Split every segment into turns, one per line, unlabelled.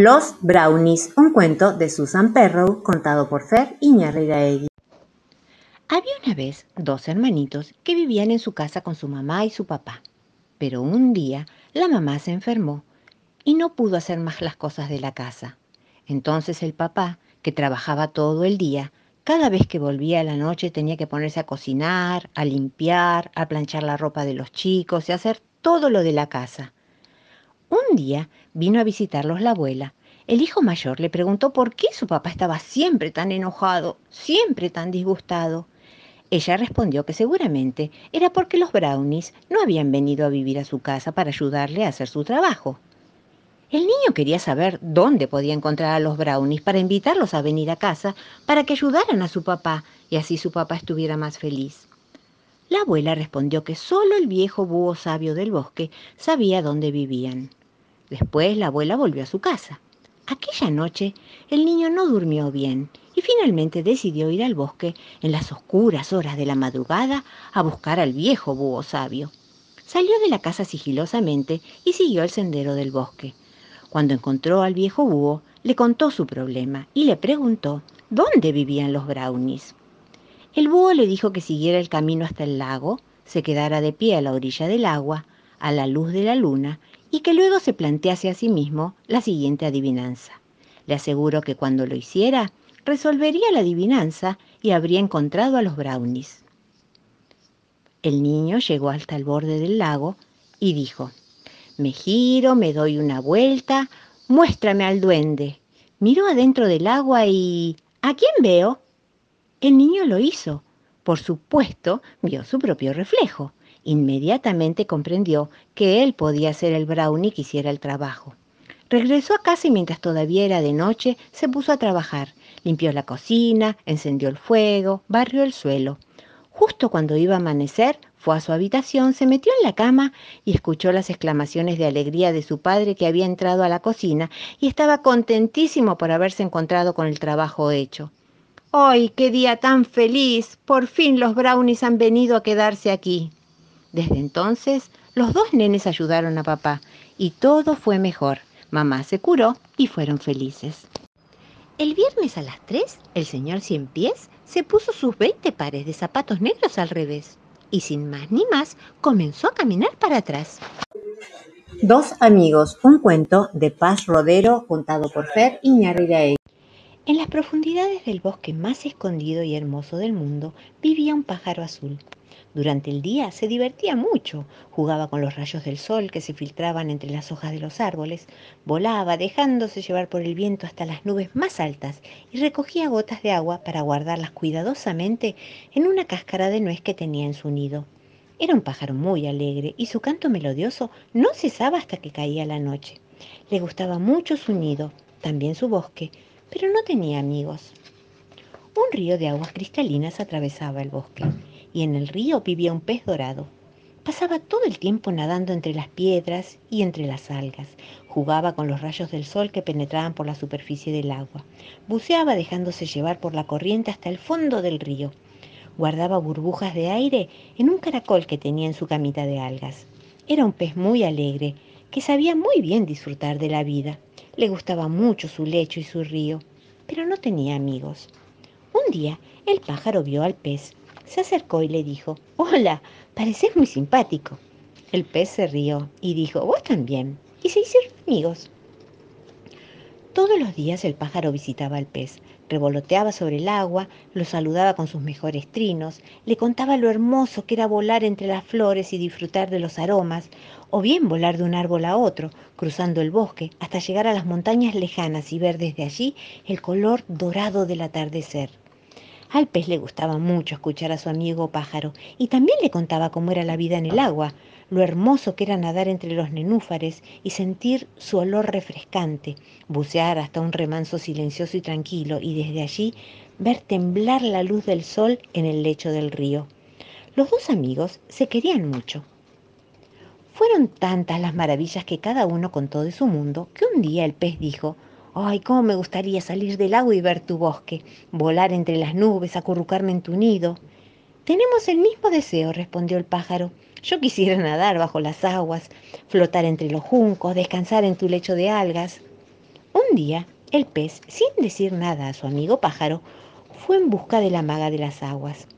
Los brownies, un cuento de Susan Perrow contado por Fer Iñárritu.
Había una vez dos hermanitos que vivían en su casa con su mamá y su papá. Pero un día la mamá se enfermó y no pudo hacer más las cosas de la casa. Entonces el papá, que trabajaba todo el día, cada vez que volvía a la noche tenía que ponerse a cocinar, a limpiar, a planchar la ropa de los chicos y hacer todo lo de la casa. Un día vino a visitarlos la abuela. El hijo mayor le preguntó por qué su papá estaba siempre tan enojado, siempre tan disgustado. Ella respondió que seguramente era porque los brownies no habían venido a vivir a su casa para ayudarle a hacer su trabajo. El niño quería saber dónde podía encontrar a los brownies para invitarlos a venir a casa para que ayudaran a su papá y así su papá estuviera más feliz. La abuela respondió que solo el viejo búho sabio del bosque sabía dónde vivían. Después la abuela volvió a su casa. Aquella noche el niño no durmió bien y finalmente decidió ir al bosque en las oscuras horas de la madrugada a buscar al viejo búho sabio. Salió de la casa sigilosamente y siguió el sendero del bosque. Cuando encontró al viejo búho, le contó su problema y le preguntó dónde vivían los brownies. El búho le dijo que siguiera el camino hasta el lago, se quedara de pie a la orilla del agua, a la luz de la luna, y que luego se plantease a sí mismo la siguiente adivinanza. Le aseguro que cuando lo hiciera, resolvería la adivinanza y habría encontrado a los brownies. El niño llegó hasta el borde del lago y dijo, me giro, me doy una vuelta, muéstrame al duende. Miró adentro del agua y... ¿A quién veo? El niño lo hizo. Por supuesto, vio su propio reflejo. Inmediatamente comprendió que él podía ser el brownie que hiciera el trabajo. Regresó a casa y mientras todavía era de noche, se puso a trabajar. Limpió la cocina, encendió el fuego, barrió el suelo. Justo cuando iba a amanecer, fue a su habitación, se metió en la cama y escuchó las exclamaciones de alegría de su padre que había entrado a la cocina y estaba contentísimo por haberse encontrado con el trabajo hecho. ¡Ay, qué día tan feliz! Por fin los brownies han venido a quedarse aquí. Desde entonces, los dos nenes ayudaron a papá y todo fue mejor. Mamá se curó y fueron felices. El viernes a las 3, el señor Cien Pies se puso sus 20 pares de zapatos negros al revés y sin más ni más comenzó a caminar para atrás.
Dos amigos, un cuento de Paz Rodero contado por Fer Iñárritu.
En las profundidades del bosque más escondido y hermoso del mundo vivía un pájaro azul. Durante el día se divertía mucho, jugaba con los rayos del sol que se filtraban entre las hojas de los árboles, volaba dejándose llevar por el viento hasta las nubes más altas y recogía gotas de agua para guardarlas cuidadosamente en una cáscara de nuez que tenía en su nido. Era un pájaro muy alegre y su canto melodioso no cesaba hasta que caía la noche. Le gustaba mucho su nido, también su bosque, pero no tenía amigos. Un río de aguas cristalinas atravesaba el bosque y en el río vivía un pez dorado. Pasaba todo el tiempo nadando entre las piedras y entre las algas. Jugaba con los rayos del sol que penetraban por la superficie del agua. Buceaba dejándose llevar por la corriente hasta el fondo del río. Guardaba burbujas de aire en un caracol que tenía en su camita de algas. Era un pez muy alegre, que sabía muy bien disfrutar de la vida. Le gustaba mucho su lecho y su río, pero no tenía amigos. Un día el pájaro vio al pez se acercó y le dijo, Hola, pareces muy simpático. El pez se rió y dijo, Vos también. Y se hicieron amigos. Todos los días el pájaro visitaba al pez, revoloteaba sobre el agua, lo saludaba con sus mejores trinos, le contaba lo hermoso que era volar entre las flores y disfrutar de los aromas, o bien volar de un árbol a otro, cruzando el bosque, hasta llegar a las montañas lejanas y ver desde allí el color dorado del atardecer. Al pez le gustaba mucho escuchar a su amigo pájaro y también le contaba cómo era la vida en el agua, lo hermoso que era nadar entre los nenúfares y sentir su olor refrescante, bucear hasta un remanso silencioso y tranquilo y desde allí ver temblar la luz del sol en el lecho del río. Los dos amigos se querían mucho. Fueron tantas las maravillas que cada uno contó de su mundo que un día el pez dijo, Ay, cómo me gustaría salir del agua y ver tu bosque, volar entre las nubes, acurrucarme en tu nido. Tenemos el mismo deseo, respondió el pájaro. Yo quisiera nadar bajo las aguas, flotar entre los juncos, descansar en tu lecho de algas. Un día, el pez, sin decir nada a su amigo pájaro, fue en busca de la maga de las aguas.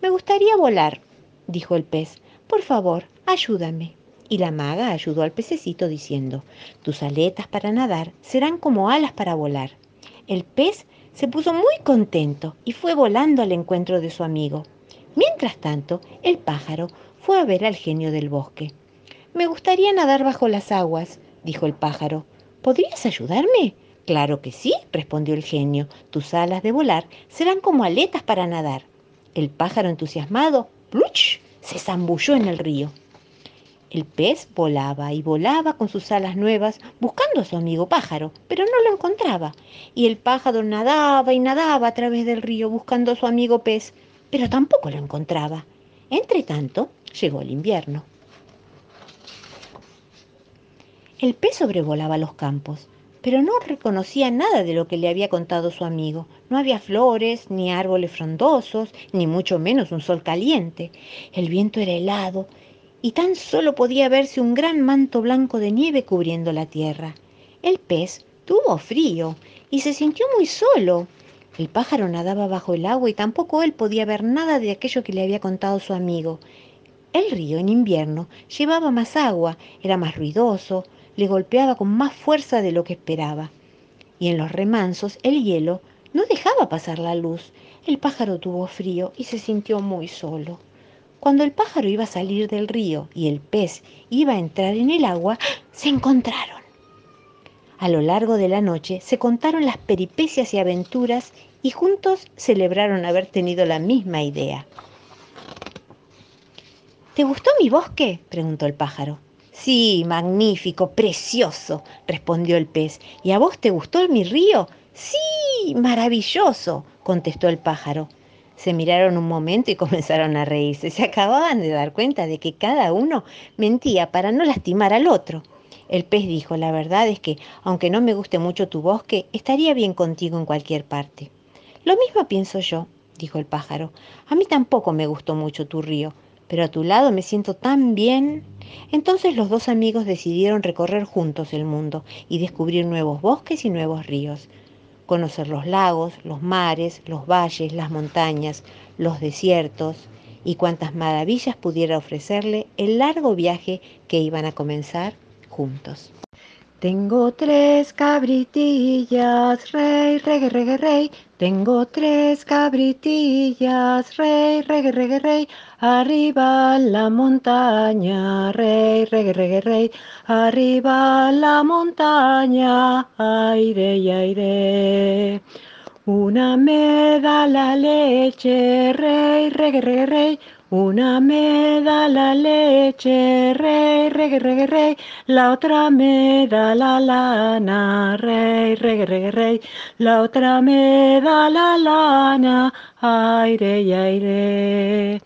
Me gustaría volar, dijo el pez. Por favor, ayúdame. Y la maga ayudó al pececito diciendo, tus aletas para nadar serán como alas para volar. El pez se puso muy contento y fue volando al encuentro de su amigo. Mientras tanto, el pájaro fue a ver al genio del bosque. Me gustaría nadar bajo las aguas, dijo el pájaro. ¿Podrías ayudarme? Claro que sí, respondió el genio. Tus alas de volar serán como aletas para nadar. El pájaro entusiasmado, ¡pluch! se zambulló en el río. El pez volaba y volaba con sus alas nuevas buscando a su amigo pájaro, pero no lo encontraba. Y el pájaro nadaba y nadaba a través del río buscando a su amigo pez, pero tampoco lo encontraba. Entre tanto, llegó el invierno. El pez sobrevolaba los campos, pero no reconocía nada de lo que le había contado su amigo. No había flores, ni árboles frondosos, ni mucho menos un sol caliente. El viento era helado y tan solo podía verse un gran manto blanco de nieve cubriendo la tierra. El pez tuvo frío y se sintió muy solo. El pájaro nadaba bajo el agua y tampoco él podía ver nada de aquello que le había contado su amigo. El río en invierno llevaba más agua, era más ruidoso, le golpeaba con más fuerza de lo que esperaba. Y en los remansos el hielo no dejaba pasar la luz. El pájaro tuvo frío y se sintió muy solo. Cuando el pájaro iba a salir del río y el pez iba a entrar en el agua, se encontraron. A lo largo de la noche se contaron las peripecias y aventuras y juntos celebraron haber tenido la misma idea. ¿Te gustó mi bosque? preguntó el pájaro. Sí, magnífico, precioso, respondió el pez. ¿Y a vos te gustó mi río? Sí, maravilloso, contestó el pájaro. Se miraron un momento y comenzaron a reírse. Se acababan de dar cuenta de que cada uno mentía para no lastimar al otro. El pez dijo, la verdad es que, aunque no me guste mucho tu bosque, estaría bien contigo en cualquier parte. Lo mismo pienso yo, dijo el pájaro. A mí tampoco me gustó mucho tu río, pero a tu lado me siento tan bien. Entonces los dos amigos decidieron recorrer juntos el mundo y descubrir nuevos bosques y nuevos ríos, conocer los lagos, los mares, los valles, las montañas, los desiertos y cuantas maravillas pudiera ofrecerle el largo viaje que iban a comenzar juntos. Tengo tres cabritillas, rey, reggae, reggae, rey. Tengo tres cabritillas, rey, reggae, reggae, rey. Arriba la montaña, rey, reggae, reggae, rey. Arriba la montaña, aire y aire. Una me da la leche, rey, reggae, reggae, rey. Una me da la leche, rey, reggae, reggae, rey. La otra me da la lana, rey, reggae, reggae, rey. La otra me da la lana, aire y aire.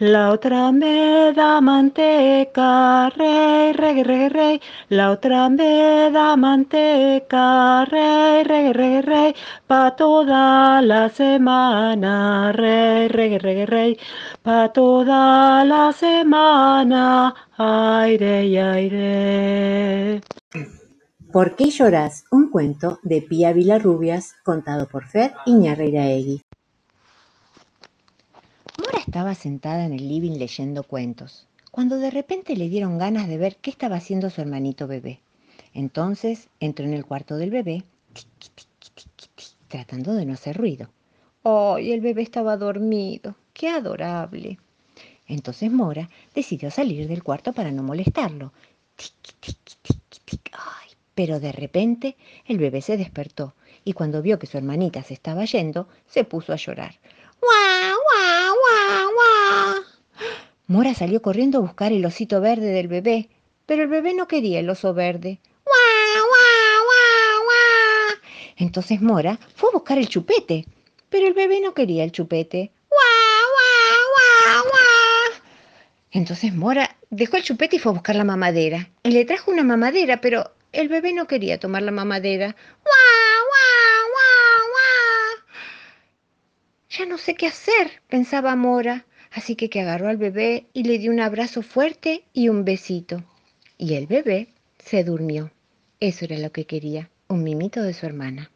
La otra me da manteca, rey, reggae, reggae, rey. La otra me da manteca, rey, reggae, reggae, rey. Pa' toda la semana, rey, reggae, reggae, rey. Pa' toda la semana, aire y aire.
¿Por qué lloras? Un cuento de Pía Vilarrubias contado por Fer Iñarreiraegui.
Mora estaba sentada en el living leyendo cuentos, cuando de repente le dieron ganas de ver qué estaba haciendo su hermanito bebé. Entonces entró en el cuarto del bebé, tratando de no hacer ruido. ¡Ay, el bebé estaba dormido! ¡Qué adorable! Entonces Mora decidió salir del cuarto para no molestarlo. ¡Ay! Pero de repente el bebé se despertó y cuando vio que su hermanita se estaba yendo, se puso a llorar. ¡Guau, guau, guau, guau! Mora salió corriendo a buscar el osito verde del bebé, pero el bebé no quería el oso verde. ¡Guau, guau, guau, guau! Entonces Mora fue a buscar el chupete, pero el bebé no quería el chupete. ¡Guau, guau, guau, guau! Entonces Mora dejó el chupete y fue a buscar la mamadera. Y le trajo una mamadera, pero el bebé no quería tomar la mamadera. ¡Guau, guau, guau, guau! Ya no sé qué hacer, pensaba Mora. Así que que agarró al bebé y le dio un abrazo fuerte y un besito. Y el bebé se durmió. Eso era lo que quería, un mimito de su hermana.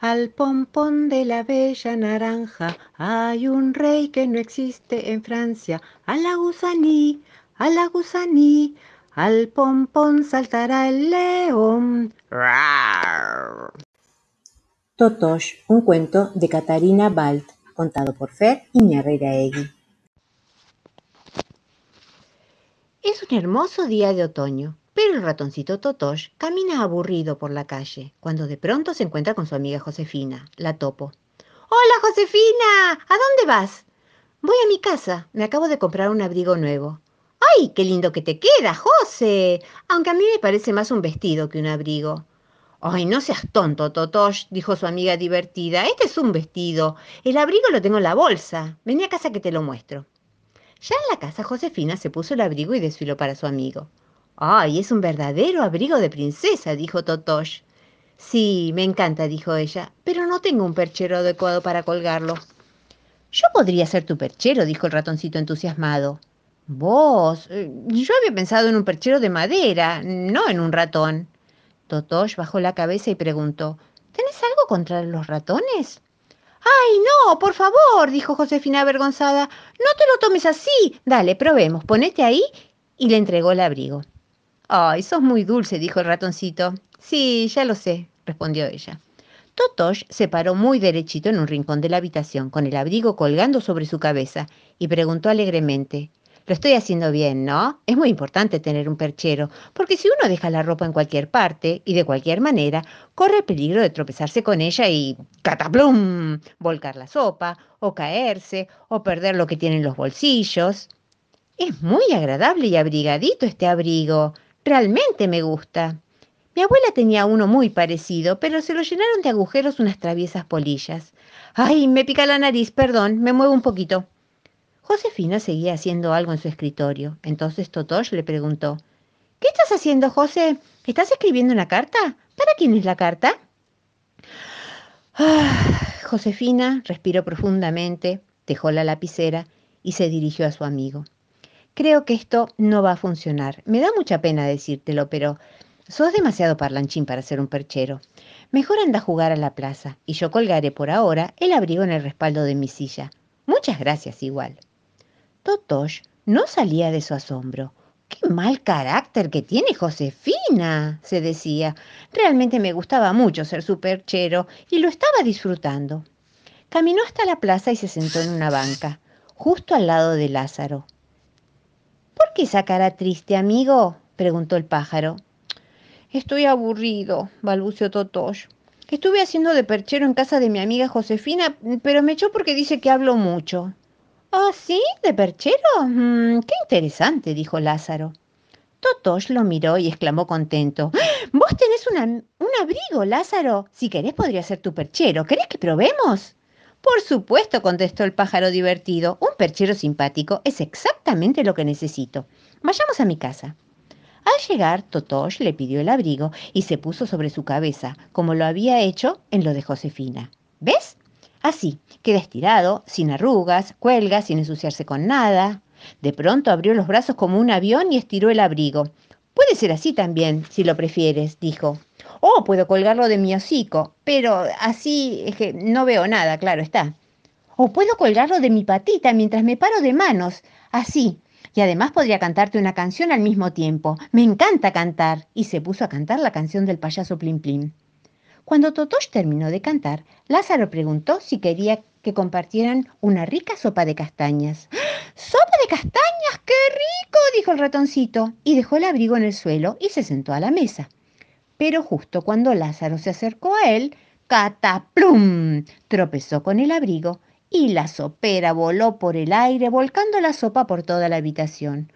Al pompón de la bella naranja hay un rey que no existe en Francia. A la gusaní, a la gusaní, al pompón saltará el león.
Totosh, un cuento de Catarina Balt, contado por Fer Egui.
Es un hermoso día de otoño. Pero el ratoncito Totosh camina aburrido por la calle, cuando de pronto se encuentra con su amiga Josefina, la topo. ¡Hola, Josefina! ¿A dónde vas? Voy a mi casa. Me acabo de comprar un abrigo nuevo. ¡Ay, qué lindo que te queda, José! Aunque a mí me parece más un vestido que un abrigo. Ay, no seas tonto, Totosh, dijo su amiga divertida. Este es un vestido. El abrigo lo tengo en la bolsa. Vení a casa que te lo muestro. Ya en la casa, Josefina se puso el abrigo y desfiló para su amigo. ¡Ay, es un verdadero abrigo de princesa! dijo Totosh. Sí, me encanta, dijo ella, pero no tengo un perchero adecuado para colgarlo. Yo podría ser tu perchero, dijo el ratoncito entusiasmado. Vos, eh, yo había pensado en un perchero de madera, no en un ratón. Totosh bajó la cabeza y preguntó, ¿Tenés algo contra los ratones? ¡Ay, no! Por favor, dijo Josefina avergonzada. No te lo tomes así. Dale, probemos. Ponete ahí y le entregó el abrigo. Ay, sos muy dulce, dijo el ratoncito. Sí, ya lo sé, respondió ella. Totosh se paró muy derechito en un rincón de la habitación, con el abrigo colgando sobre su cabeza, y preguntó alegremente, Lo estoy haciendo bien, ¿no? Es muy importante tener un perchero, porque si uno deja la ropa en cualquier parte y de cualquier manera, corre el peligro de tropezarse con ella y cataplum, volcar la sopa, o caerse, o perder lo que tiene en los bolsillos. Es muy agradable y abrigadito este abrigo, Realmente me gusta. Mi abuela tenía uno muy parecido, pero se lo llenaron de agujeros unas traviesas polillas. Ay, me pica la nariz, perdón, me muevo un poquito. Josefina seguía haciendo algo en su escritorio. Entonces Totosh le preguntó, ¿Qué estás haciendo, José? ¿Estás escribiendo una carta? ¿Para quién es la carta? Ah, Josefina respiró profundamente, dejó la lapicera y se dirigió a su amigo. Creo que esto no va a funcionar. Me da mucha pena decírtelo, pero sos demasiado parlanchín para ser un perchero. Mejor anda a jugar a la plaza y yo colgaré por ahora el abrigo en el respaldo de mi silla. Muchas gracias igual. Totosh no salía de su asombro. ¡Qué mal carácter que tiene Josefina! se decía. Realmente me gustaba mucho ser su perchero y lo estaba disfrutando. Caminó hasta la plaza y se sentó en una banca, justo al lado de Lázaro. ¿Por qué esa cara triste, amigo? preguntó el pájaro. Estoy aburrido, balbuceó Totosh. Estuve haciendo de perchero en casa de mi amiga Josefina, pero me echó porque dice que hablo mucho. ¿Oh, sí? ¿De perchero? Mm, qué interesante, dijo Lázaro. Totosh lo miró y exclamó contento. Vos tenés un abrigo, Lázaro. Si querés podría ser tu perchero. ¿Querés que probemos? Por supuesto, contestó el pájaro divertido. Un perchero simpático es exactamente lo que necesito. Vayamos a mi casa. Al llegar, Totosh le pidió el abrigo y se puso sobre su cabeza, como lo había hecho en lo de Josefina. ¿Ves? Así, queda estirado, sin arrugas, cuelga sin ensuciarse con nada. De pronto abrió los brazos como un avión y estiró el abrigo. Puede ser así también, si lo prefieres, dijo. O puedo colgarlo de mi hocico, pero así es que no veo nada, claro está. O puedo colgarlo de mi patita mientras me paro de manos, así. Y además podría cantarte una canción al mismo tiempo. Me encanta cantar. Y se puso a cantar la canción del payaso Plim Plim. Cuando Totosh terminó de cantar, Lázaro preguntó si quería que compartieran una rica sopa de castañas. ¡Sopa de castañas! ¡Qué rico! dijo el ratoncito, y dejó el abrigo en el suelo y se sentó a la mesa. Pero justo cuando Lázaro se acercó a él, ¡cataplum! tropezó con el abrigo y la sopera voló por el aire volcando la sopa por toda la habitación.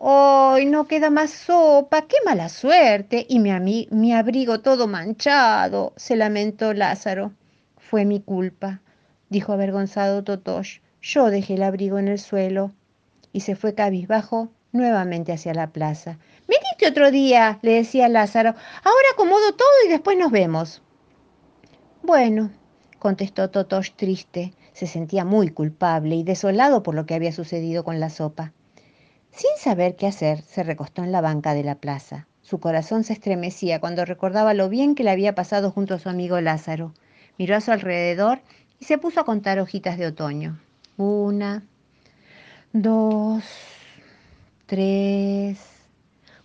¡Ay, no queda más sopa! ¡Qué mala suerte! Y mi, abrigo todo manchado, se lamentó Lázaro. Fue mi culpa, dijo avergonzado Totosh. Yo dejé el abrigo en el suelo. Y se fue cabizbajo nuevamente hacia la plaza. Venite otro día, le decía Lázaro. Ahora acomodo todo y después nos vemos. Bueno, contestó Totosh triste. Se sentía muy culpable y desolado por lo que había sucedido con la sopa. Sin saber qué hacer, se recostó en la banca de la plaza. Su corazón se estremecía cuando recordaba lo bien que le había pasado junto a su amigo Lázaro. Miró a su alrededor y se puso a contar hojitas de otoño. Una, dos, tres.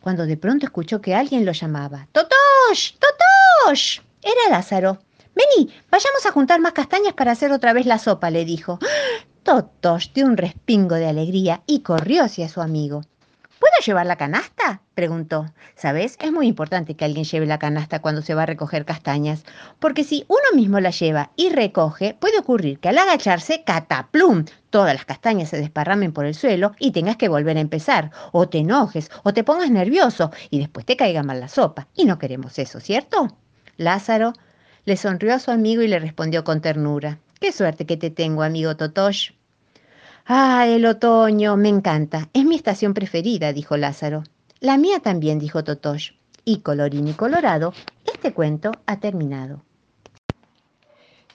Cuando de pronto escuchó que alguien lo llamaba. ¡Totosh! ¡Totosh! Era Lázaro. Vení, vayamos a juntar más castañas para hacer otra vez la sopa, le dijo. Totosh dio un respingo de alegría y corrió hacia su amigo. ¿Puedo llevar la canasta? preguntó. ¿Sabes? Es muy importante que alguien lleve la canasta cuando se va a recoger castañas, porque si uno mismo la lleva y recoge, puede ocurrir que al agacharse, cataplum, todas las castañas se desparramen por el suelo y tengas que volver a empezar, o te enojes, o te pongas nervioso y después te caiga mal la sopa. Y no queremos eso, ¿cierto? Lázaro le sonrió a su amigo y le respondió con ternura. Qué suerte que te tengo, amigo Totosh. Ah, el otoño, me encanta. Es mi estación preferida, dijo Lázaro. La mía también, dijo Totosh. Y colorín y colorado, este cuento ha terminado.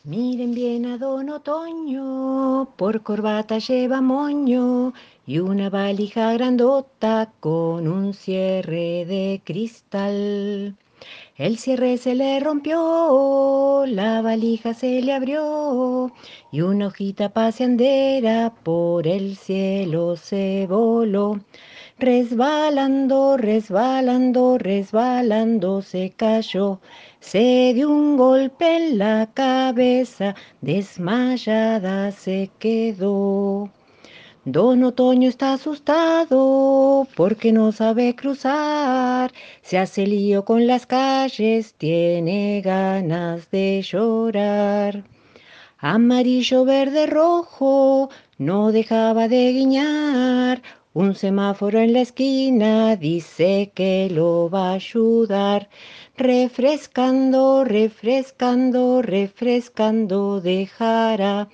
Miren bien a don Otoño, por corbata lleva moño y una valija grandota con un cierre de cristal. El cierre se le rompió, la valija se le abrió y una hojita paseandera por el cielo se voló. Resbalando, resbalando, resbalando se cayó, se dio un golpe en la cabeza, desmayada se quedó. Don Otoño está asustado porque no sabe cruzar, se hace lío con las calles, tiene ganas de llorar. Amarillo, verde, rojo, no dejaba de guiñar. Un semáforo en la esquina dice que lo va a ayudar. Refrescando, refrescando, refrescando dejará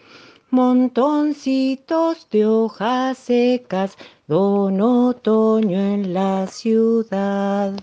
montoncitos de hojas secas, don otoño en la ciudad.